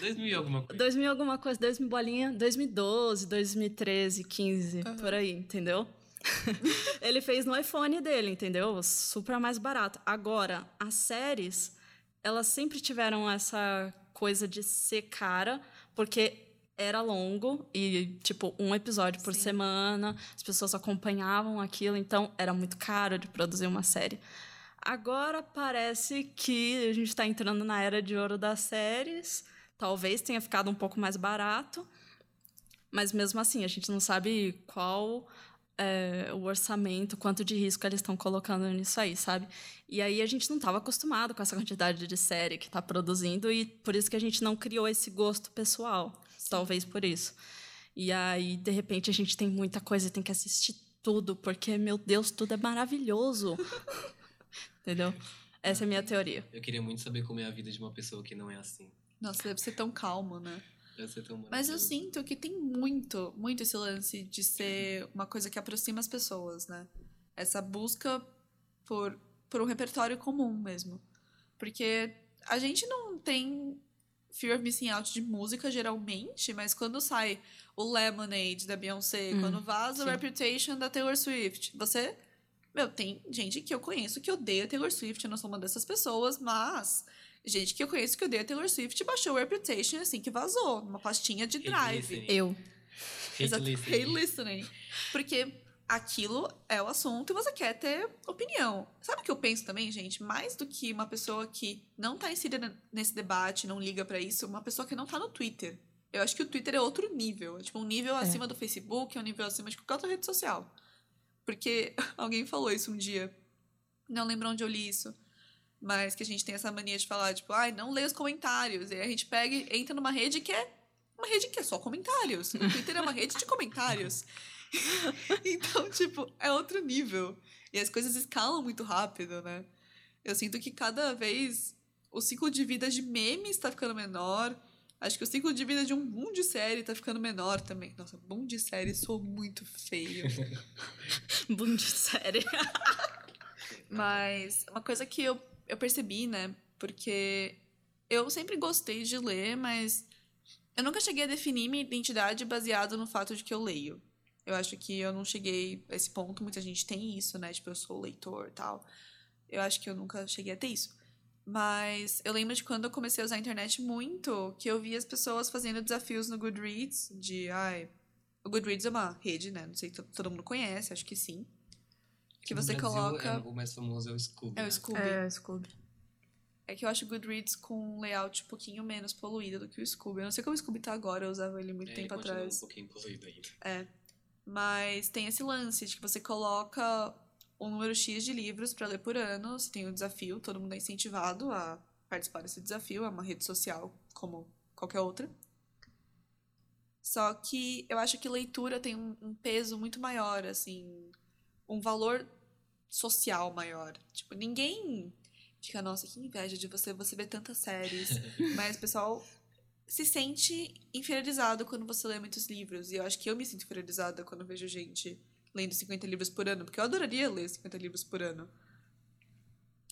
2000 e alguma coisa. 2000 alguma coisa, 2000 bolinha, 2012, 2013, 15, por aí, entendeu? [LAUGHS] ele fez no iPhone dele, entendeu? Super mais barato. Agora, as séries, elas sempre tiveram essa coisa de ser cara, porque era longo e, tipo, um episódio por Sim. semana, as pessoas acompanhavam aquilo, então era muito caro de produzir uma série. Agora parece que a gente está entrando na era de ouro das séries. Talvez tenha ficado um pouco mais barato, mas mesmo assim a gente não sabe qual é, o orçamento, quanto de risco eles estão colocando nisso aí, sabe? E aí a gente não estava acostumado com essa quantidade de série que está produzindo e por isso que a gente não criou esse gosto pessoal, talvez por isso. E aí de repente a gente tem muita coisa e tem que assistir tudo porque meu Deus tudo é maravilhoso, [LAUGHS] entendeu? Essa é a minha teoria. Eu queria muito saber como é a vida de uma pessoa que não é assim. Nossa, deve ser tão calmo, né? Tão Mas eu sinto que tem muito, muito esse lance de ser uma coisa que aproxima as pessoas, né? Essa busca por, por um repertório comum mesmo. Porque a gente não tem fear of missing out de música geralmente, mas quando sai o Lemonade da Beyoncé, Hum, quando vaza o. Reputation da Taylor Swift, você. Meu, tem gente que eu conheço que odeia Taylor Swift, eu não sou uma dessas pessoas, mas. Gente que eu conheço que odeia Taylor Swift baixou o Reputation assim que vazou, numa pastinha de drive. Eu. Exato. listening. Hey listening. Porque aquilo é o assunto e você quer ter opinião. Sabe o que eu penso também, gente? Mais do que uma pessoa que não tá inserida nesse debate, não liga pra isso, uma pessoa que não tá no Twitter. Eu acho que o Twitter é outro nível. É tipo um nível acima do Facebook, é um nível acima de qualquer outra rede social. Porque [LAUGHS] alguém falou isso um dia. Não lembro onde eu li isso. Mas que a gente tem essa mania de falar, tipo, ai, não lê os comentários. E aí a gente pega e entra numa rede que é uma rede que é só comentários. O Twitter é uma rede de comentários. [LAUGHS] então, tipo, é outro nível. E as coisas escalam muito rápido, né? Eu sinto que cada vez o ciclo de vida de memes tá ficando menor. Acho que o ciclo de vida de um boom de série tá ficando menor também. Nossa, boom de série sou muito feio. [LAUGHS] boom de série. [LAUGHS] Mas uma coisa que eu, eu percebi, né? Porque eu sempre gostei de ler, mas eu nunca cheguei a definir minha identidade baseado no fato de que eu leio. Eu acho que eu não cheguei a esse ponto. Muita gente tem isso, né? Tipo, eu sou leitor tal. Eu acho que eu nunca cheguei a ter isso. Mas eu lembro de quando eu comecei a usar a internet muito, que eu via as pessoas fazendo desafios no Goodreads, de, ai, o Goodreads é uma rede, né? Não sei se todo mundo conhece, acho que sim. Que No você Brasil, coloca. é, o mais famoso é o Scooby. É o né? Scooby. É, Scooby. É que eu acho o Goodreads com um layout um pouquinho menos poluído do que o Scooby. Eu não sei como o Scooby tá agora, eu usava ele muito É, tempo ele atrás. um pouquinho poluído ainda. Mas tem esse lance de que você coloca um número X de livros para ler por ano. Você tem o desafio, todo mundo é incentivado a participar desse desafio. É uma rede social como qualquer outra. Só que eu acho que leitura tem um, um peso muito maior, assim, um valor social maior. Tipo, ninguém fica, nossa, que inveja de você, você vê tantas séries. [LAUGHS] Mas o pessoal se sente inferiorizado quando você lê muitos livros. E eu acho que eu me sinto inferiorizada quando vejo gente lendo 50 livros por ano, porque eu adoraria ler 50 livros por ano.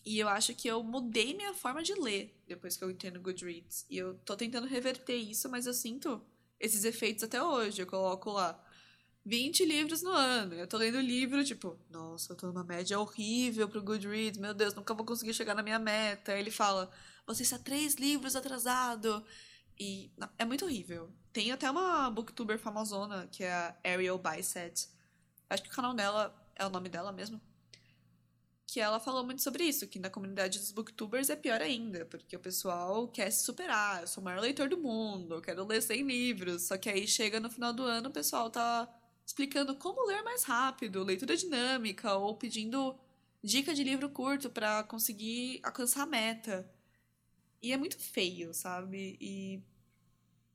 E eu acho que eu mudei minha forma de ler depois que eu entrei no Goodreads. E eu tô tentando reverter isso, mas eu sinto esses efeitos até hoje. Eu coloco lá 20 livros no ano. Eu tô lendo livro, tipo, nossa, eu tô numa média horrível pro Goodreads, meu Deus, nunca vou conseguir chegar na minha meta. Ele fala, você está três livros atrasado. E não, é muito horrível. Tem até uma booktuber famosona, que é a Ariel Bisset. Acho que o canal dela é o nome dela mesmo. Que ela falou muito sobre isso, que na comunidade dos booktubers é pior ainda, porque o pessoal quer se superar. Eu sou o maior leitor do mundo, eu quero ler 100 livros. Só que aí chega no final do ano, o pessoal tá explicando como ler mais rápido, leitura dinâmica, ou pedindo dica de livro curto para conseguir alcançar a meta. E é muito feio, sabe? E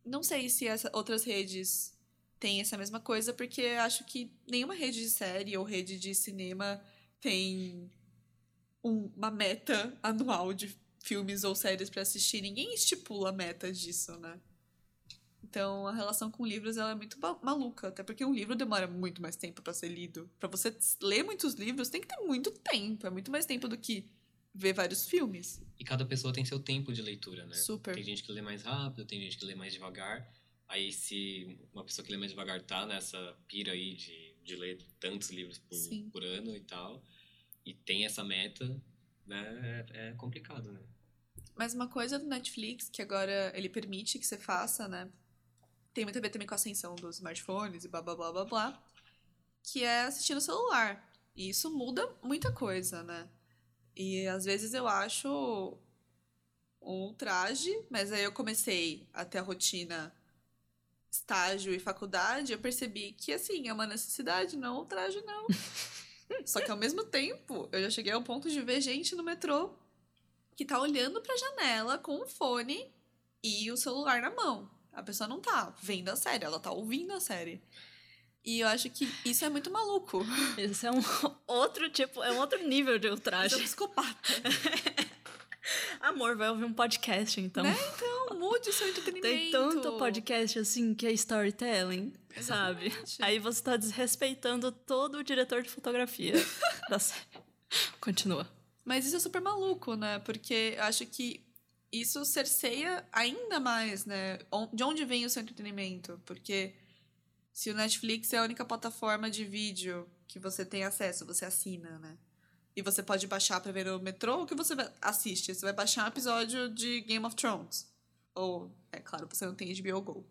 não sei se essa, outras redes têm essa mesma coisa, porque acho que nenhuma rede de série ou rede de cinema tem um- uma meta anual de filmes ou séries para assistir. Ninguém estipula metas disso, né? Então, a relação com livros ela é muito maluca, até porque um livro demora muito mais tempo para ser lido. Para você ler muitos livros, tem que ter muito tempo, é muito mais tempo do que ver vários filmes. E cada pessoa tem seu tempo de leitura, né? Super. Tem gente que lê mais rápido, tem gente que lê mais devagar. Aí, se uma pessoa que lê mais devagar tá nessa pira aí de, de ler tantos livros por, Sim. por ano e tal, e tem essa meta, né? É, é complicado, né? Mas uma coisa do Netflix que agora ele permite que você faça, né? Tem muito a ver também com a ascensão dos smartphones e blá blá blá blá blá. Que é assistir no celular. E isso muda muita coisa, né? E às vezes eu acho um traje, mas aí eu comecei a ter a rotina estágio e faculdade, eu percebi que assim, é uma necessidade, não um traje, não. [LAUGHS] Só que ao mesmo tempo, eu já cheguei ao ponto de ver gente no metrô que tá olhando pra janela com o fone e o celular na mão. A pessoa não tá vendo a série, ela tá ouvindo a série. E eu acho que isso é muito maluco. [LAUGHS] Esse é um outro tipo, é um outro nível de Você é um ultraje. psicopata. [LAUGHS] Amor, vai ouvir um podcast, então. Né? Então, mude o seu entretenimento. Tem tanto podcast assim que é storytelling, sabe? Exatamente. Aí você tá desrespeitando todo o diretor de fotografia [LAUGHS] da série. Continua. Mas isso é super maluco, né? Porque eu acho que isso cerceia ainda mais, né? De onde vem o seu entretenimento? Porque se o Netflix é a única plataforma de vídeo que você tem acesso, você assina, né? E você pode baixar pra ver no metrô, o que você assiste? Você vai baixar um episódio de Game of Thrones. Ou, é claro, você não tem HBO Go.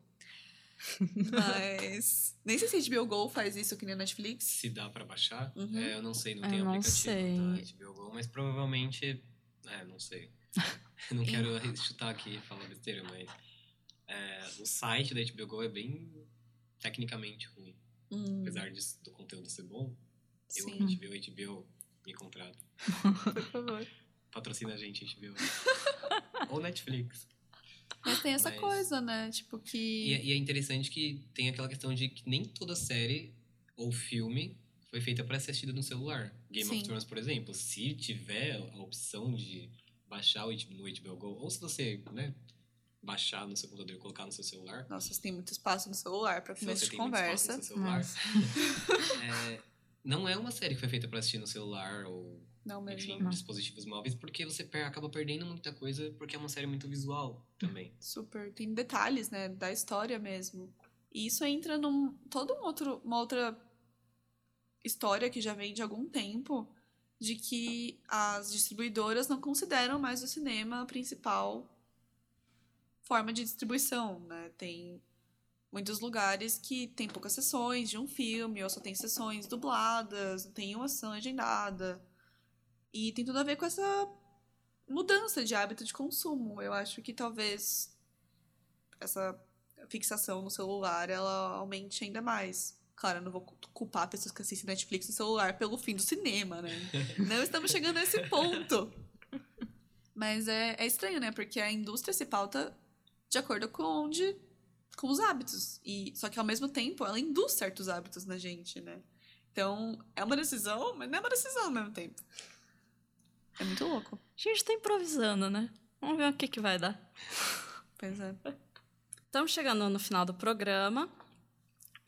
[LAUGHS] Mas. Nem sei se a HBO Go faz isso que nem a Netflix. Se dá pra baixar, Uhum. é, eu não sei, não Eu tem não aplicativo sei. da HBO Go, mas provavelmente, é, não sei. [LAUGHS] [LAUGHS] Não quero chutar aqui e falar besteira, mas é, o site da HBO Go é bem tecnicamente ruim. Hum, Apesar disso, do conteúdo ser bom, eu sim, HBO, HBO me contrata. [LAUGHS] por favor. Patrocina a gente, HBO. [LAUGHS] Ou Netflix. Mas tem essa Mas- coisa, né? Tipo que. E, é- e é interessante que tem aquela questão de que nem toda série ou filme foi feita para ser assistida no celular. Game Sim. of Thrones, por exemplo, se tiver a opção de baixar o no HBO Go, ou se você, né, baixar no seu computador e colocar no seu celular, Nossa, você tem muito espaço no celular começo você de tem muito espaço conversa. no seu celular, [LAUGHS] é, não é uma série que foi feita para assistir no celular ou Não mesmo. enfim, dispositivos móveis, porque você per- acaba perdendo muita coisa porque é uma série muito visual também. Super. Tem detalhes, né? Da história mesmo. E isso entra num. Todo um outro, uma outra história que já vem de algum tempo de que as distribuidoras não consideram mais o cinema a principal forma de distribuição, né? Tem muitos lugares que tem poucas sessões de um filme, ou só tem sessões dubladas, não tem uma sessão legendada. E tem tudo a ver com essa mudança de hábito de consumo. Eu acho que talvez essa fixação no celular ela aumente ainda mais. Claro, eu não vou culpar pessoas que assistem Netflix no celular pelo fim do cinema, né? [LAUGHS] Não estamos chegando a esse ponto. Mas é, é estranho, né? Porque a indústria se pauta de acordo com onde com os hábitos. E só que ao mesmo tempo ela induz certos hábitos na gente, né? Então, é uma decisão, mas não é uma decisão ao mesmo tempo. É muito louco. A gente tá improvisando, né? Vamos ver o que, que vai dar. Pois é. Estamos chegando no final do programa.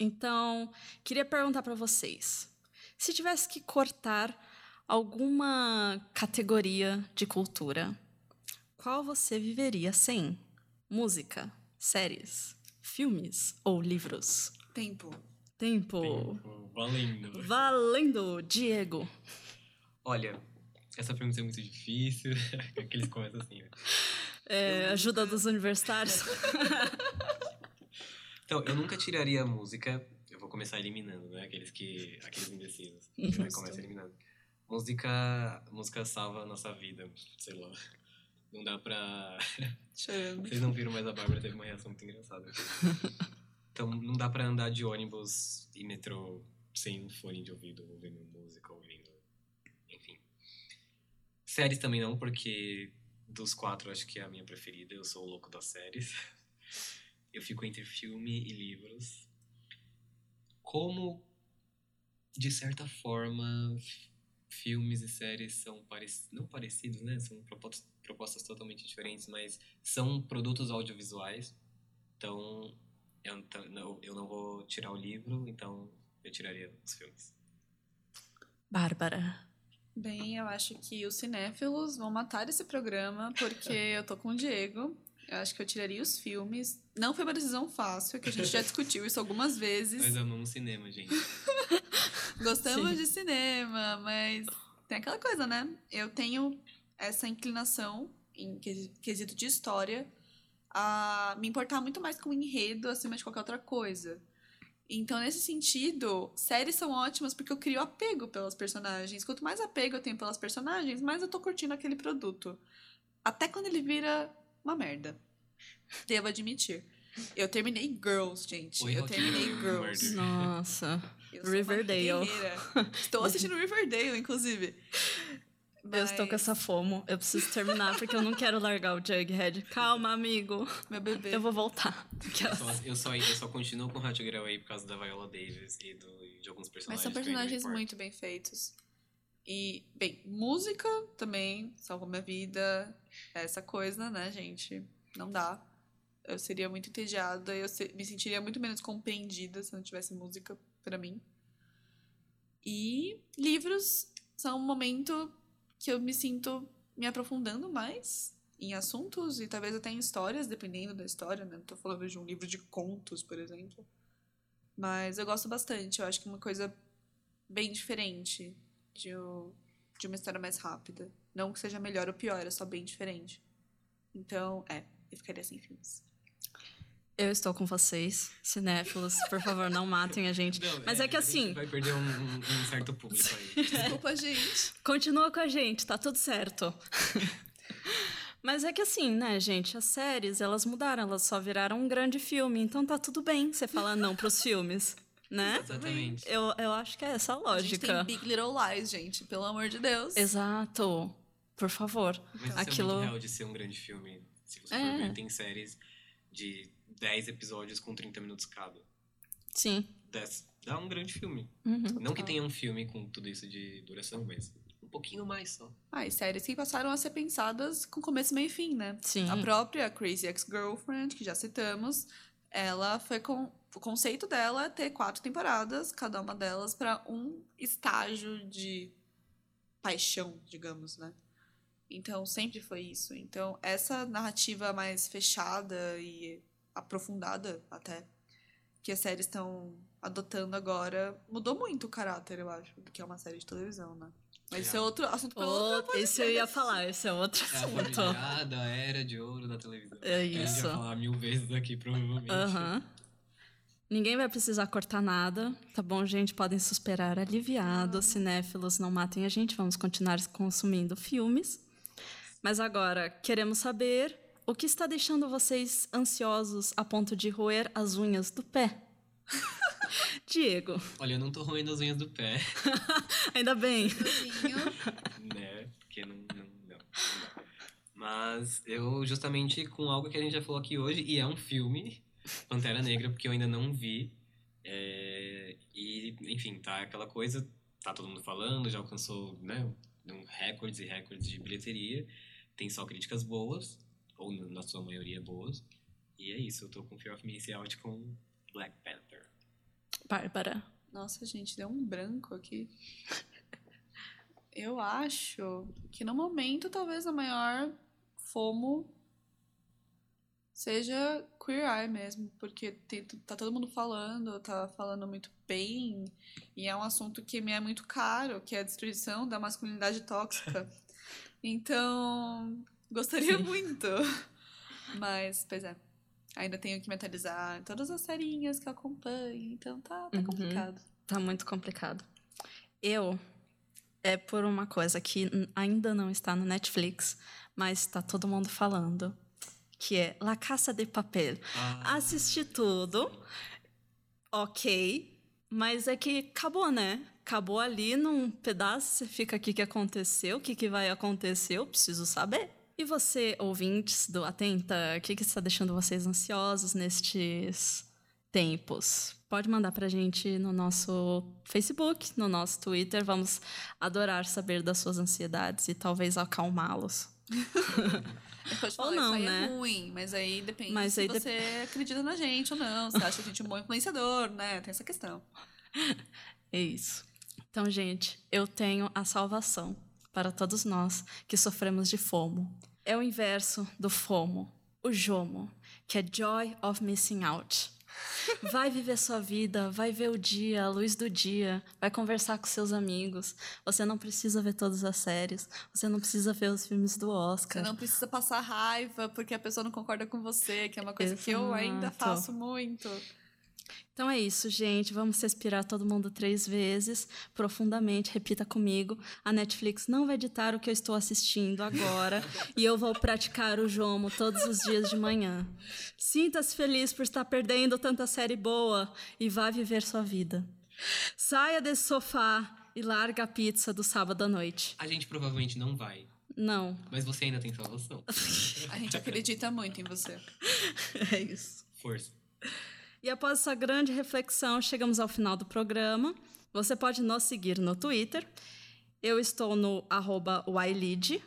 Então, queria perguntar para vocês: se tivesse que cortar alguma categoria de cultura, qual você viveria sem? Música, séries, filmes ou livros? Tempo. Tempo. Tempo, valendo. Valendo, Diego. Olha, essa pergunta é muito difícil. [LAUGHS] Aqueles começam assim, né? É, ajuda dos universitários. [LAUGHS] Então, eu nunca tiraria a música. Eu vou começar eliminando, né? Aqueles que. Aqueles indecisos. [LAUGHS] A gente vai Justo. começar eliminando. Música. Música salva a nossa vida, sei lá. Não dá pra. [LAUGHS] Chorando. Vocês não viram, mas a Bárbara teve uma reação muito engraçada. [LAUGHS] Então, não dá pra andar de ônibus e metrô sem um fone de ouvido, ouvindo música, ouvindo. Enfim. Séries também não, porque dos quatro acho que é a minha preferida. Eu sou o louco das séries. Eu fico entre filme e livros. Como, de certa forma, filmes e séries são parec não parecidos, né? São propostas, propostas totalmente diferentes, mas são produtos audiovisuais. Então, eu, não- eu não vou tirar o livro, então eu tiraria os filmes. Bárbara. Bem, eu acho que os cinéfilos vão matar esse programa, porque eu tô com o Diego. Eu acho que eu tiraria os filmes. Não foi uma decisão fácil, que a gente já [LAUGHS] discutiu isso algumas vezes. Nós amamos cinema, gente. [LAUGHS] Gostamos Sim. de cinema, mas tem aquela coisa, né? Eu tenho essa inclinação, em quesi- quesito de história, a me importar muito mais com o enredo acima de qualquer outra coisa. Então, nesse sentido, séries são ótimas porque eu crio apego pelas personagens. Quanto mais apego eu tenho pelas personagens, mais eu tô curtindo aquele produto. Até quando ele vira uma merda. Devo admitir. Eu terminei Girls, gente. Oi, eu Rock terminei Girl, Girls. Murder. Nossa. Riverdale. Estou [LAUGHS] assistindo Riverdale, inclusive. Eu estou com Mas, essa fomo. Eu preciso terminar porque eu não quero largar o Jughead. Calma, amigo. Meu bebê. Eu vou voltar. Eu só, eu, só, eu só continuo com Hot Girl aí por causa da Viola Davis e do, e de alguns Mas personagens. são ainda me personagens muito bem feitos. E, bem, música também salvou minha vida. Essa coisa, né, gente? Não dá. Eu seria muito entediada. Eu me sentiria muito menos compreendida se não tivesse música pra mim. E livros são um momento que eu me sinto me aprofundando mais em assuntos e talvez até em histórias, dependendo da história, né? Não tô falando de um livro de contos, por exemplo. Mas eu gosto bastante. Eu acho que é uma coisa bem diferente de, de uma história mais rápida. Não que seja melhor ou pior, é só bem diferente. Então, é, eu ficaria sem filmes. Eu estou com vocês, cinéfilos. Por favor, não matem a gente. Não, Mas é que a gente assim- vai perder um, um- um certo público aí. Desculpa, gente. Continua com a gente, tá tudo certo. [LAUGHS] Mas é que assim, né, gente? As séries, elas mudaram, elas só viraram um grande filme. Então tá tudo bem você falar não pros filmes, né? Exatamente. Eu, eu acho que é essa a A gente tem lógica. Big Little Lies, gente. Pelo amor de Deus. Exato. Por favor. Mas isso Aquilo- é muito real de ser um grande filme. Se você É. for ver, tem séries de 10 episódios com 30 minutos cada. Sim. 10, dá um grande filme. Uhum. Não que tenha um filme com tudo isso de duração, mas um pouquinho mais só. Ah, e séries que passaram a ser pensadas com começo, meio e fim, né? Sim. A própria Crazy Ex-Girlfriend, que já citamos, ela foi com. O conceito dela é ter quatro temporadas, cada uma delas para um estágio de paixão, digamos, né? Então, sempre foi isso. Então, essa narrativa mais fechada e aprofundada, até, que as séries estão adotando agora, mudou muito o caráter, eu acho, do que é uma série de televisão, né? Mas esse é outro assunto para outro esse eu ia falar, esse é outro É a assunto. famigerada era de ouro da televisão. É A isso. vai falar mil vezes aqui, provavelmente. Aham. Ninguém vai precisar cortar nada, tá bom, gente? Podem suspirar aliviados. Cinéfilos, não matem a gente, vamos continuar consumindo filmes. Mas agora, queremos saber o que está deixando vocês ansiosos a ponto de roer as unhas do pé? [LAUGHS] Diego, Olha, eu não tô roendo as unhas do pé, [LAUGHS] ainda bem. né? Porque não, não, não, não. Mas eu, justamente com algo que a gente já falou aqui hoje, e é um filme, Pantera Negra, porque eu ainda não vi. é, e, enfim, tá aquela coisa, tá todo mundo falando, já alcançou, né? um Recordes e recordes de bilheteria. Tem só críticas boas, ou na sua maioria boas. E é isso, eu tô com Fear of Missing Out com Black Panther. Bárbara. Nossa, gente, deu um branco aqui. [LAUGHS] Eu acho que no momento talvez a maior fomo seja Queer Eye mesmo, porque tem- tá todo mundo falando, tá falando muito bem, e é um assunto que me é muito caro, que é a destruição da masculinidade tóxica. [LAUGHS] Então, gostaria Sim. muito. Mas, pois é. Ainda tenho que mentalizar todas as serinhas que eu acompanho, então tá, tá Uhum. complicado. Tá muito complicado. Eu é por uma coisa que ainda não está no Netflix, mas está todo mundo falando, que é La Caça de Papel. Ah, Assisti tudo, ok, mas é que acabou, né? Acabou ali num pedaço, você fica aqui, o que aconteceu? O que, que vai acontecer? Eu preciso saber. E você, ouvintes do Atenta, o que, que está deixando vocês ansiosos nestes tempos? Pode mandar pra gente no nosso Facebook, no nosso Twitter. Vamos adorar saber das suas ansiedades e talvez acalmá-los. [LAUGHS] Ou não, isso aí né? é ruim, mas aí depende Mas se aí dep- você acredita na gente ou não, se acha a gente um bom influenciador, né? Tem essa questão. [LAUGHS] É isso. Então, gente, eu tenho a salvação para todos nós que sofremos de FOMO. É o inverso do FOMO, o JOMO, que é Joy of Missing Out. Vai viver sua vida, vai ver o dia, a luz do dia, vai conversar com seus amigos. Você não precisa ver todas as séries, você não precisa ver os filmes do Você Oscar. não precisa passar raiva porque a pessoa não concorda com você, que é uma coisa que eu ainda Exato. faço muito. Então é isso, gente. Vamos respirar todo mundo três vezes, profundamente. Repita comigo. A Netflix não vai editar o que eu estou assistindo agora [LAUGHS] e eu vou praticar o jomo todos os dias de manhã. Sinta-se feliz por estar perdendo tanta série boa e vá viver sua vida. Saia desse sofá e larga a pizza do sábado à noite. a gente provavelmente não vai, Não, mas você ainda tem salvação. [LAUGHS] A gente acredita muito em você. [LAUGHS] é isso. Força. E após essa grande reflexão, chegamos ao final do programa. Você pode nos seguir no Twitter. Eu estou no arroba Ylid.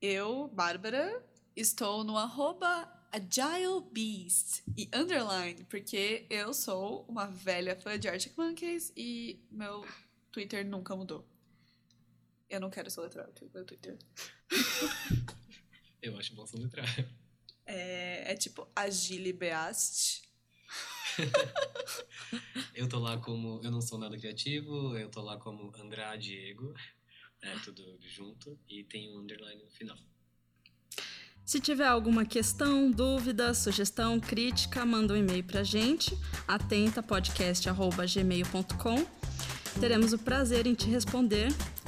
Eu, Bárbara, estou no arroba AgileBeast e underline, porque eu sou uma velha fã de Arctic Monkeys e meu Twitter nunca mudou. Eu não quero soletrar o meu Twitter. [LAUGHS] Eu acho bom soletrar. É, é tipo AgileBeast. [LAUGHS] Eu tô lá como. Eu não sou nada criativo, eu tô lá como Andrade Diego. É tudo junto. E tem um underline no final. Se tiver alguma questão, dúvida, sugestão, crítica, manda um e-mail pra gente, atentapodcast.gmail.com. Teremos o prazer em te responder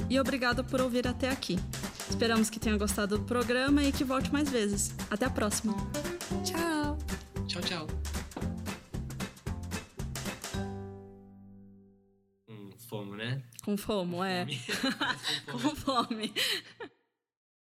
e obrigado por ouvir até aqui. Esperamos que tenha gostado do programa e que volte mais vezes. Até a próxima! Tchau! Tchau, tchau. Hum, fomo, né? Com fomo, é. [LAUGHS] Fome. Com fome.